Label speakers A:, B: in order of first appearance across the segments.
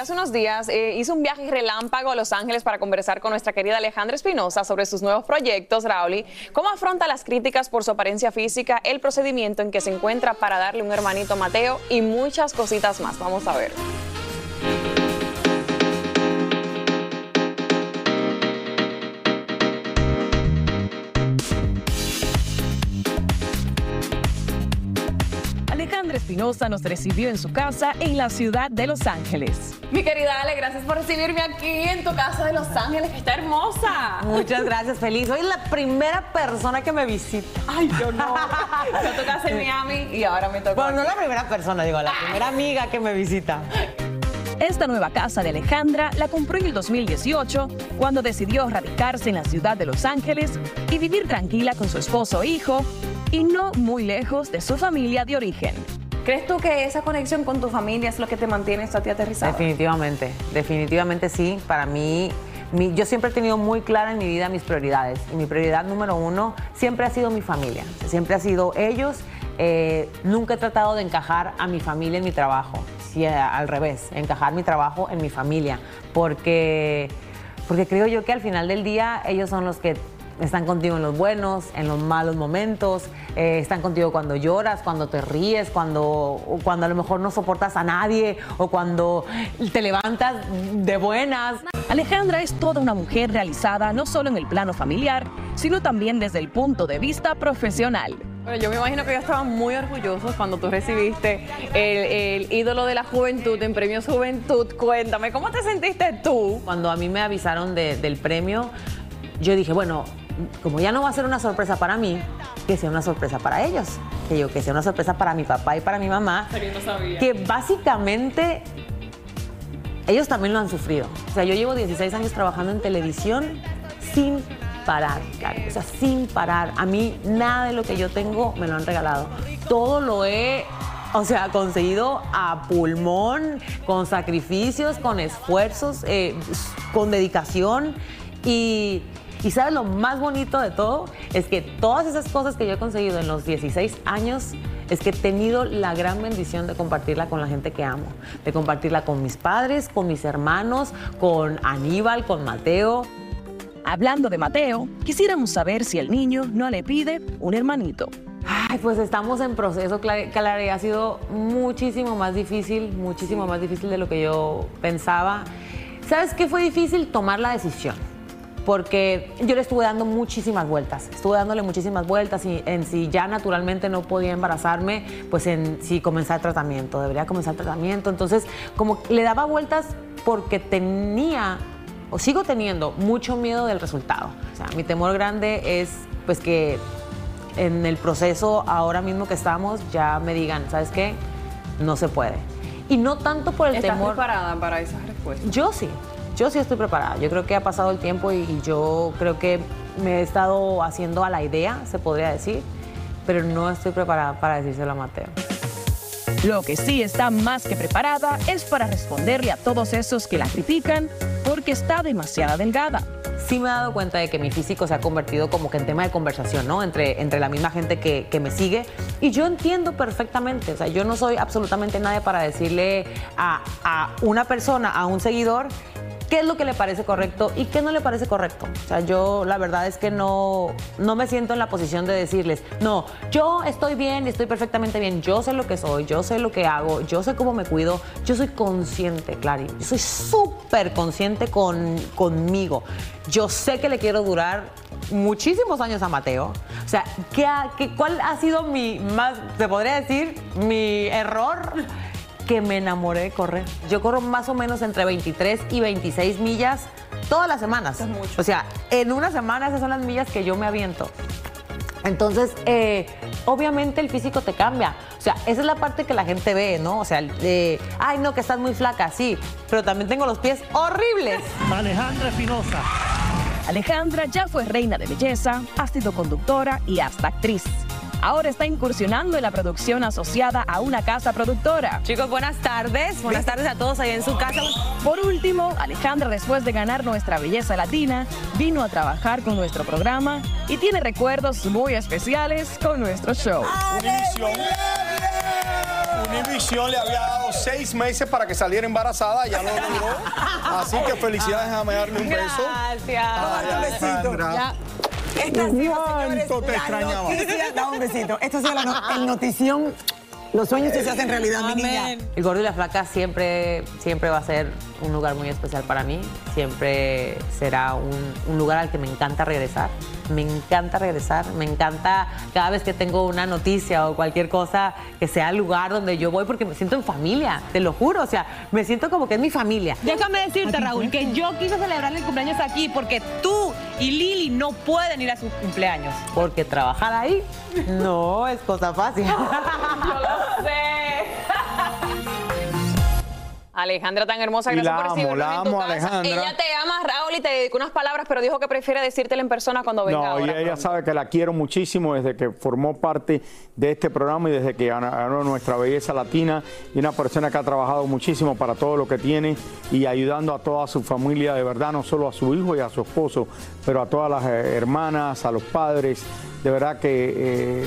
A: Hace unos días eh, hizo un viaje relámpago a Los Ángeles para conversar con nuestra querida Alejandra Espinosa sobre sus nuevos proyectos, Rauli. ¿Cómo afronta las críticas por su apariencia física, el procedimiento en que se encuentra para darle un hermanito Mateo y muchas cositas más? Vamos a ver.
B: Espinosa nos recibió en su casa en la ciudad de Los Ángeles.
A: Mi querida Ale, gracias por recibirme aquí en tu casa de Los Ángeles, que está hermosa.
C: Muchas gracias, feliz. Hoy es la primera persona que me visita.
A: Ay, yo no. Yo tu casa en Miami y ahora me tocó.
C: Bueno, no la primera persona, digo, la primera amiga que me visita.
B: Esta nueva casa de Alejandra la compró en el 2018 cuando decidió radicarse en la ciudad de Los Ángeles y vivir tranquila con su esposo e hijo y no muy lejos de su familia de origen.
A: ¿Crees tú que esa conexión con tu familia es lo que te mantiene a ti aterrizada?
C: Definitivamente, definitivamente sí. Para mí, mi- yo siempre he tenido muy clara en mi vida mis prioridades. Y mi prioridad número uno siempre ha sido mi familia. Siempre ha sido ellos. Eh, nunca he tratado de encajar a mi familia en mi trabajo. Sí, al revés, encajar mi trabajo en mi familia. Porque, porque creo yo que al final del día ellos son los que están contigo en los buenos, en los malos momentos, eh, están contigo cuando lloras, cuando te ríes, cuando, cuando a lo mejor no soportas a nadie o cuando te levantas de buenas.
B: Alejandra es toda una mujer realizada no solo en el plano familiar, sino también desde el punto de vista profesional.
A: Bueno, yo me imagino que ellos estaban muy orgullosos cuando tú recibiste el, el ídolo de la juventud en Premios Juventud. Cuéntame, ¿cómo te sentiste tú?
C: Cuando a mí me avisaron de- del premio, yo dije, bueno, como ya no va a ser una sorpresa para mí, que sea una sorpresa para ellos. Que yo, que sea una sorpresa para mi papá y para mi mamá. Que básicamente ellos también lo han sufrido. O sea, yo llevo 16 años trabajando en televisión sin parar, Cari. O sea, sin parar. A mí nada de lo que yo tengo me lo han regalado. Todo lo he, o sea, conseguido a pulmón, con sacrificios, con esfuerzos, eh, con dedicación. Y, y ¿sabes lo más bonito de todo? Es que todas esas cosas que yo he conseguido en los 16 años es que he tenido la gran bendición de compartirla con la gente que amo, de compartirla con mis padres, con mis hermanos, con Aníbal, con Mateo.
B: Hablando de Mateo, quisiéramos saber si el niño no le pide un hermanito.
C: Ay, pues estamos en proceso, Cla- Clara, y ha sido muchísimo más difícil, muchísimo más difícil de lo que yo pensaba. ¿Sabes qué fue difícil? Tomar la decisión. Porque yo le estuve dando muchísimas vueltas, estuve dándole muchísimas vueltas y en si ya naturalmente no podía embarazarme, pues en si comenzar tratamiento, debería comenzar tratamiento. Entonces, como le daba vueltas porque tenía o sigo teniendo mucho miedo del resultado. O sea, mi temor grande es pues que en el proceso ahora mismo que estamos ya me digan, ¿sabes qué? No se puede. Y no tanto por el
A: ¿Estás
C: temor.
A: preparada para esas respuestas?
C: Yo sí, yo sí estoy preparada. Yo creo que ha pasado el tiempo y, y yo creo que me he estado haciendo a la idea, se podría decir, pero no estoy preparada para decírselo a Mateo.
B: Lo que sí está más que preparada es para responderle a todos esos que la critican porque está demasiado delgada.
C: Sí me he dado cuenta de que mi físico se ha convertido como que en tema de conversación, ¿no? Entre, entre la misma gente que, que me sigue. Y yo entiendo perfectamente, o sea, yo no soy absolutamente nadie para decirle a, a una persona, a un seguidor, qué es lo que le parece correcto y qué no le parece correcto. O sea, yo la verdad es que no, no me siento en la posición de decirles, no, yo estoy bien, estoy perfectamente bien, yo sé lo que soy, yo sé lo que hago, yo sé cómo me cuido, yo soy consciente, Clary, yo soy súper consciente con, conmigo. Yo sé que le quiero durar muchísimos años a Mateo. O sea, ¿qué qué- ¿cuál ha sido mi más, se podría decir, mi error? Que me enamoré de correr. Yo corro más o menos entre 23 y 26 millas todas las semanas. O sea, en una semana esas son las millas que yo me aviento. Entonces, eh, obviamente el físico te cambia. O sea, esa es la parte que la gente ve, ¿no? O sea, de, ay, no, que estás muy flaca, sí, pero también tengo los pies horribles.
D: Alejandra Espinosa.
B: Alejandra ya fue reina de belleza, ha sido conductora y hasta actriz. Ahora está incursionando en la producción asociada a una casa productora.
C: Chicos, buenas tardes. Buenas tardes a todos ahí en su casa.
B: Por último, Alejandra, después de ganar nuestra belleza latina, vino a trabajar con nuestro programa y tiene recuerdos muy especiales con nuestro show.
E: Univisión. Univisión le había dado seis meses para que saliera embarazada, ya lo logró. Así que felicidades a darle un beso.
C: Gracias.
E: Ay, Alejandra.
F: Ya. Esta ha sido, señores,
E: ¿Cuánto te extrañaba?
F: noticia- da un besito. Esta ha sido la no- el notición. Los sueños se hacen realidad, mi niña.
C: El Gordo y la Flaca siempre, siempre va a ser un lugar muy especial para mí. Siempre será un, un lugar al que me encanta regresar. Me encanta regresar. Me encanta cada vez que tengo una noticia o cualquier cosa que sea el lugar donde yo voy porque me siento en familia, te lo juro. O sea, me siento como que es mi familia.
G: Déjame decirte, Raúl, que yo quise celebrar el cumpleaños aquí porque tú y Lili no pueden ir a sus cumpleaños.
C: Porque trabajar ahí no es cosa fácil.
A: Lo sé. Alejandra tan hermosa,
E: Y
A: gracias
E: la
A: por
E: amo, la
A: en tu
E: amo,
A: casa.
E: Alejandra.
A: Ella te ama, Raúl, y te dedicó unas palabras, pero dijo que prefiere decírtela en persona cuando venga
E: No, y
A: ahora.
E: ella sabe que la quiero muchísimo desde que formó parte de este programa y desde que ganó ganó nuestra belleza latina y una persona que ha trabajado muchísimo para todo lo que tiene y ayudando a toda su familia, de verdad, no solo a su hijo y a su esposo, pero a todas las eh, hermanas, a los padres. De verdad que eh,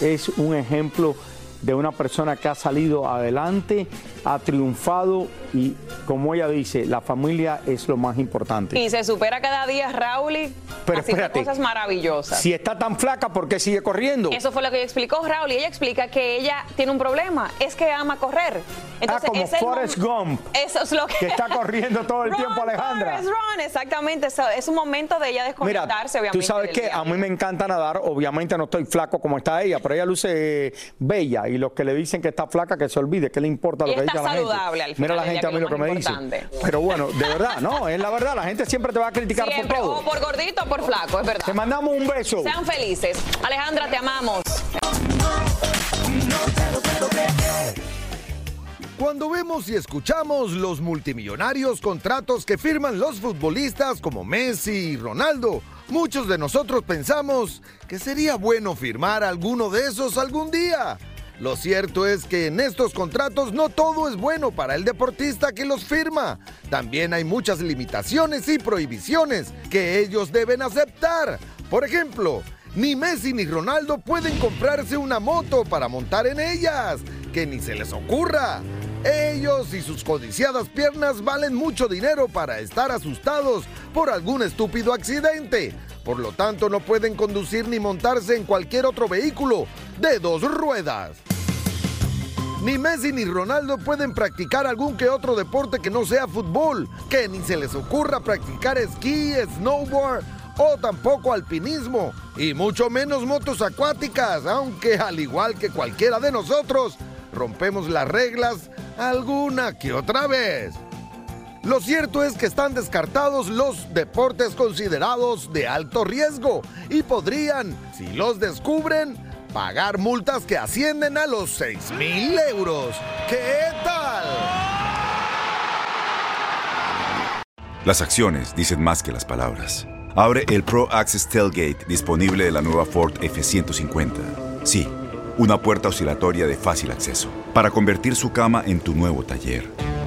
E: es un ejemplo de una persona que ha salido adelante, ha triunfado y como ella dice, la familia es lo más importante.
A: Y se supera cada día, Raúl, y
E: Pero
A: haciendo
E: espérate.
A: cosas maravillosas.
E: Si está tan flaca, ¿por qué sigue corriendo?
A: Eso fue lo que ella explicó, Raúl, y ella explica que ella tiene un problema, es que ama correr. Entonces,
E: ah, como
A: es
E: Forrest Gump.
A: Eso es lo que...
E: Que está corriendo todo el
A: Run,
E: tiempo, Alejandra.
A: Forrest, run, exactamente. Es un momento de ella
E: Mira,
A: desconectarse, obviamente.
E: tú sabes que a mí me encanta nadar, obviamente no estoy flaco como está ella, pero ella luce bella y los que le dicen que está flaca que se olvide, ¿qué le importa lo
A: Y
E: que
A: está
E: diga la
A: saludable al
E: gente?
A: final
E: Mira la gente a mí lo que
A: lo
E: me. Pero bueno, de verdad, no, es la verdad, la gente siempre te va a criticar
A: Siempre,
E: por todo.
A: o por gordito o por flaco, es verdad.
E: Te mandamos un beso.
A: Sean felices. Alejandra, te amamos.
H: Cuando vemos y escuchamos los multimillonarios contratos que firman los futbolistas como Messi y Ronaldo, muchos de nosotros pensamos que sería bueno firmar alguno de esos algún día. Lo cierto es que en estos contratos no todo es bueno para el deportista que los firma. También hay muchas limitaciones y prohibiciones que ellos deben aceptar. Por ejemplo, ni Messi ni Ronaldo pueden comprarse una moto para montar en ellas. Que ni se les ocurra. Ellos y sus codiciadas piernas valen mucho dinero para estar asustados por algún estúpido accidente. Por lo tanto, no pueden conducir ni montarse en cualquier otro vehículo de dos ruedas. Ni Messi ni Ronaldo pueden practicar algún que otro deporte que no sea fútbol, que ni se les ocurra practicar esquí, snowboard o tampoco alpinismo, y mucho menos motos acuáticas, aunque al igual que cualquiera de nosotros, rompemos las reglas alguna que otra vez. Lo cierto es que están descartados los deportes considerados de alto riesgo y podrían, si los descubren, pagar multas que ascienden a los 6 mil euros. ¿Qué tal?
I: Las acciones dicen más que las palabras. Abre el Pro Access Tailgate disponible de la nueva Ford F-150. Sí, una puerta oscilatoria de fácil acceso para convertir su cama en tu nuevo taller.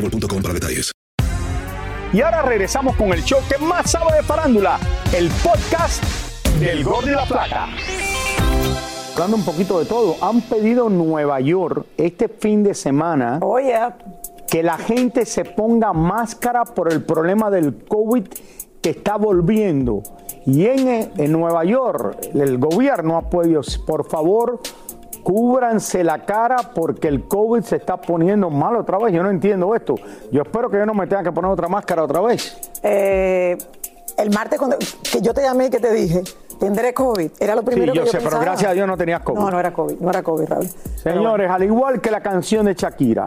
J: boostmobile.com para detalles.
E: Y ahora regresamos con el show que más sabe de farándula, el podcast del Gordo y la Plata. Hablando un poquito de todo, han pedido en Nueva York este fin de semana que la gente se ponga máscara por el problema del COVID que está volviendo. Y en, en Nueva York el gobierno ha pedido, por favor, cúbranse la cara porque el COVID se está poniendo mal otra vez. Yo no entiendo esto. Yo espero que yo no me tenga que poner otra máscara otra vez.
F: Eh, el martes cuando que yo te llamé y que te dije, tendré COVID. Era lo primero
E: Sí, yo
F: que yo
E: sé, pero gracias a Dios no tenías COVID.
F: No, no era COVID, no era COVID, Raúl.
E: Señores, al igual que la canción de Shakira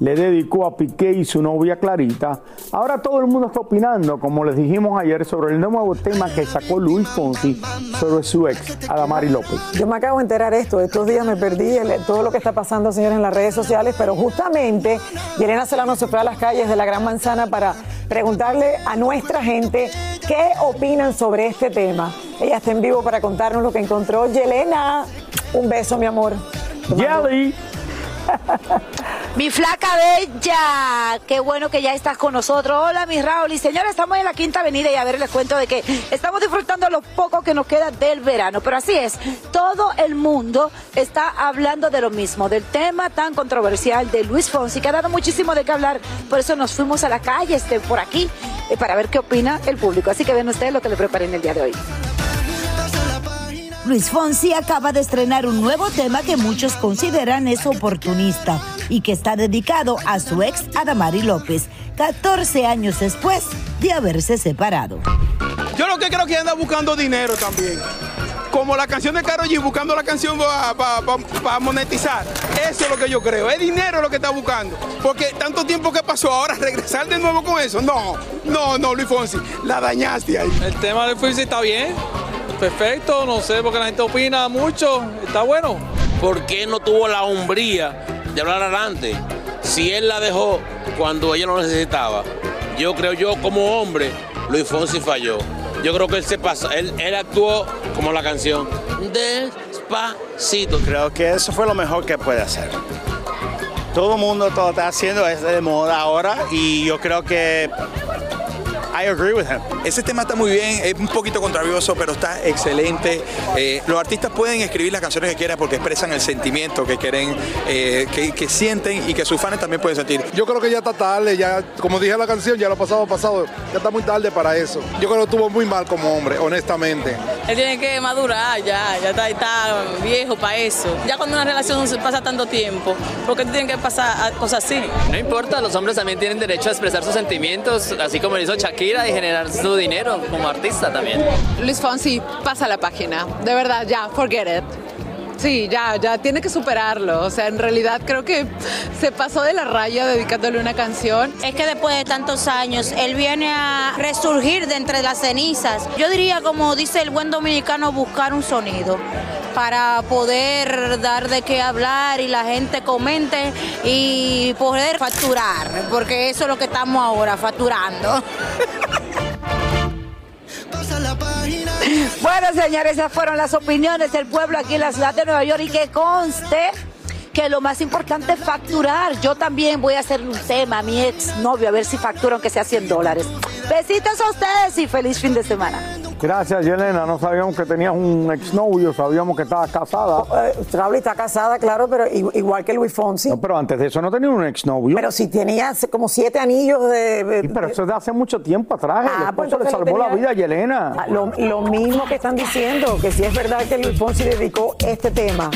E: le dedicó a Piqué y su novia Clarita, ahora todo el mundo está opinando, como les dijimos ayer, sobre el nuevo tema que sacó Luis Fonsi sobre su ex, Adamari López.
F: Yo me acabo de enterar esto, estos días me perdí el- todo lo que está pasando, señores, en las redes sociales, pero justamente Yelena Solano se fue a las calles de la Gran Manzana para preguntarle a nuestra gente qué opinan sobre este tema. Ella está en vivo para contarnos lo que encontró. Yelena, un beso, mi amor.
E: Jelly.
D: Mi flaca bella, qué bueno que ya estás con nosotros. Hola, mi Raúl. Y señores, estamos en la Quinta Avenida y a ver, les cuento de que estamos disfrutando lo poco que nos queda del verano. Pero así es, todo el mundo está hablando de lo mismo, del tema tan controversial de Luis Fonsi, que ha dado muchísimo de qué hablar. Por eso nos fuimos a la calle, este, por aquí, eh, para ver qué opina el público. Así que ven ustedes lo que le preparé en el día de hoy.
K: Luis Fonsi acaba de estrenar un nuevo tema que muchos consideran es oportunista y que está dedicado a su ex Adamari López, 14 años después de haberse separado.
L: Yo lo que creo que anda buscando dinero también. Como la canción de Karol G buscando la canción para monetizar. Eso es lo que yo creo. Es dinero lo que está buscando. Porque tanto tiempo que pasó, ahora regresar de nuevo con eso. No, no, no, Luis Fonsi. La dañaste ahí.
M: El tema de Fonsi está bien. Perfecto, no sé, porque la gente opina mucho. Está bueno.
N: ¿Por qué no tuvo la hombría de hablar adelante? Si él la dejó cuando ella lo necesitaba. Yo creo yo como hombre, Luis Fonsi falló. Yo creo que él se pasa, él, él actuó como la canción. Despacito.
O: Creo que eso fue lo mejor que puede hacer. Todo el mundo todo está haciendo es de moda ahora y yo creo que I agree with him.
P: Ese tema está muy bien, es un poquito contrarioso, pero está excelente. Eh, los artistas pueden escribir las canciones que quieran porque expresan el sentimiento que quieren, eh, que, que sienten y que sus fans también pueden sentir.
Q: Yo creo que ya está tarde, ya, como dije en la canción, ya lo pasado pasado, ya está muy tarde para eso. Yo creo que estuvo muy mal como hombre, honestamente.
G: Él tiene que madurar ya, ya está, está viejo para eso. Ya cuando una relación se pasa tanto tiempo, ¿por qué tienen que pasar cosas así?
R: No importa, los hombres también tienen derecho a expresar sus sentimientos, así como lo hizo Shakira y generar su dinero como artista también.
S: Luis Fonsi, pasa la página. De verdad, ya, forget it.
T: Sí, ya, ya tiene que superarlo. O sea, en realidad creo que se pasó de la raya dedicándole una canción.
S: Es que después de tantos años, él viene a resurgir de entre las cenizas. Yo diría, como dice el buen dominicano, buscar un sonido para poder dar de qué hablar y la gente comente y poder facturar, porque eso es lo que estamos ahora, facturando.
D: Bueno, señores, esas fueron las opiniones del pueblo aquí en la ciudad de Nueva York y que conste que lo más importante es facturar. Yo también voy a hacer un tema a mi ex novio a ver si factura aunque sea 100 dólares. Besitos a ustedes y feliz fin de semana.
E: Gracias, Yelena. No sabíamos que tenías un exnovio, sabíamos que estabas casada.
F: Raúl está casada, claro, pero igual que Luis Fonsi.
E: No, pero antes de eso no tenía un exnovio.
F: Pero si tenía como siete anillos de...
E: Sí, pero eso es de hace mucho tiempo atrás.
F: Ah, pues
E: le salvó la vida a Yelena.
F: Ah, Lo, lo mismo que están diciendo, que si es verdad que Luis Fonsi dedicó este tema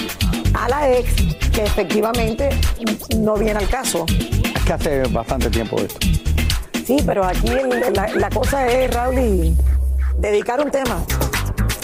F: a la ex, que efectivamente no viene al caso.
E: Es que hace bastante tiempo esto.
F: Sí, pero aquí el- la, la cosa es, Raúl, y dedicar un tema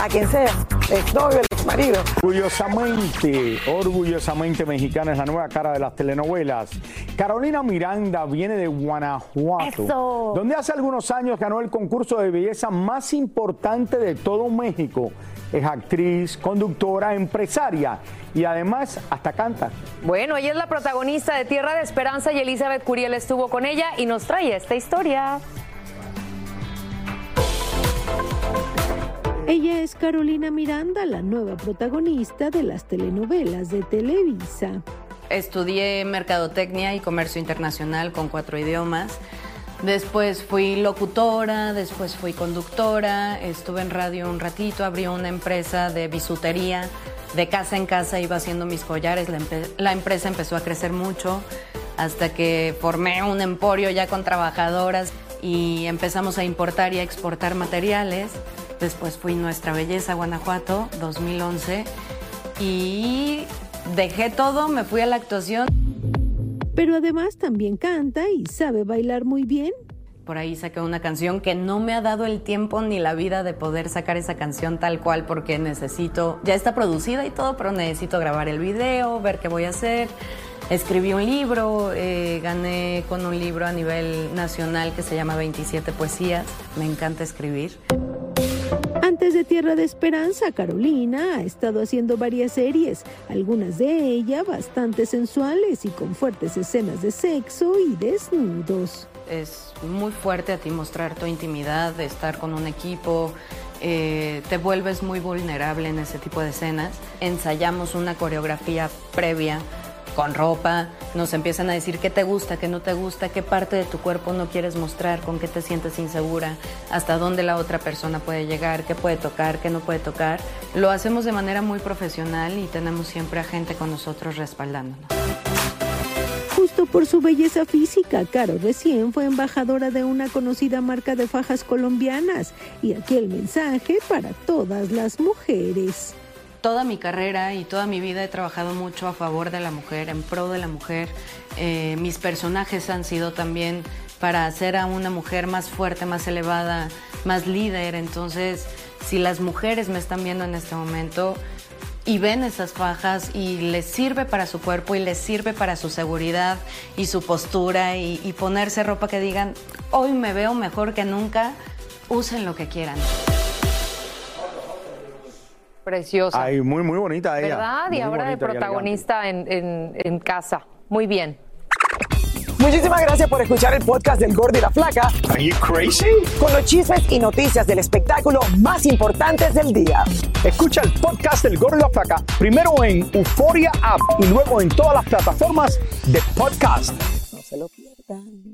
F: a quien sea, exnovio, el exmarido.
E: Orgullosamente, orgullosamente mexicana es la nueva cara de las telenovelas. Carolina Miranda viene de Guanajuato,
U: Eso.
E: donde hace algunos años ganó el concurso de belleza más importante de todo México. Es actriz, conductora, empresaria y además hasta canta.
U: Bueno, ella es la protagonista de Tierra de Esperanza y Elizabeth Curiel estuvo con ella y nos trae esta historia.
V: Ella es Carolina Miranda, la nueva protagonista de las telenovelas de Televisa.
W: Estudié mercadotecnia y comercio internacional con cuatro idiomas. Después fui locutora, después fui conductora, estuve en radio un ratito, abrí una empresa de bisutería, de casa en casa iba haciendo mis collares, la, la empresa empezó a crecer mucho hasta que formé un emporio ya con trabajadoras y empezamos a importar y a exportar materiales. Después fui Nuestra Belleza Guanajuato 2011 y dejé todo, me fui a la actuación.
V: Pero además también canta y sabe bailar muy bien.
W: Por ahí saqué una canción que no me ha dado el tiempo ni la vida de poder sacar esa canción tal cual porque necesito, ya está producida y todo, pero necesito grabar el video, ver qué voy a hacer. Escribí un libro, eh, gané con un libro a nivel nacional que se llama 27 Poesías. Me encanta escribir.
V: Antes de Tierra de Esperanza, Carolina ha estado haciendo varias series, algunas de ellas bastante sensuales y con fuertes escenas de sexo y desnudos.
W: Es muy fuerte a ti mostrar tu intimidad, estar con un equipo, eh, te vuelves muy vulnerable en ese tipo de escenas. Ensayamos una coreografía previa con ropa, nos empiezan a decir qué te gusta, qué no te gusta, qué parte de tu cuerpo no quieres mostrar, con qué te sientes insegura, hasta dónde la otra persona puede llegar, qué puede tocar, qué no puede tocar. Lo hacemos de manera muy profesional y tenemos siempre a gente con nosotros respaldándonos.
V: Justo por su belleza física, Caro recién fue embajadora de una conocida marca de fajas colombianas. Y aquí el mensaje para todas las mujeres.
W: Toda mi carrera y toda mi vida he trabajado mucho a favor de la mujer, en pro de la mujer. Eh, mis personajes han sido también para hacer a una mujer más fuerte, más elevada, más líder. Entonces, si las mujeres me están viendo en este momento y ven esas fajas y les sirve para su cuerpo y les sirve para su seguridad y su postura y, y ponerse ropa que digan, hoy me veo mejor que nunca, usen lo que quieran.
U: Preciosa.
E: Ay, muy, muy bonita ella.
U: ¿Verdad? Y
E: Muy
U: ahora de protagonista en, en- en casa. Muy bien.
F: Muchísimas gracias por escuchar el podcast del Gordo y la Flaca.
E: Are you crazy?
F: Con los chismes y noticias del espectáculo más importantes del día.
E: Escucha el podcast del Gordo y la Flaca primero en Euforia App y luego en todas las plataformas de podcast.
F: No se lo pierdan.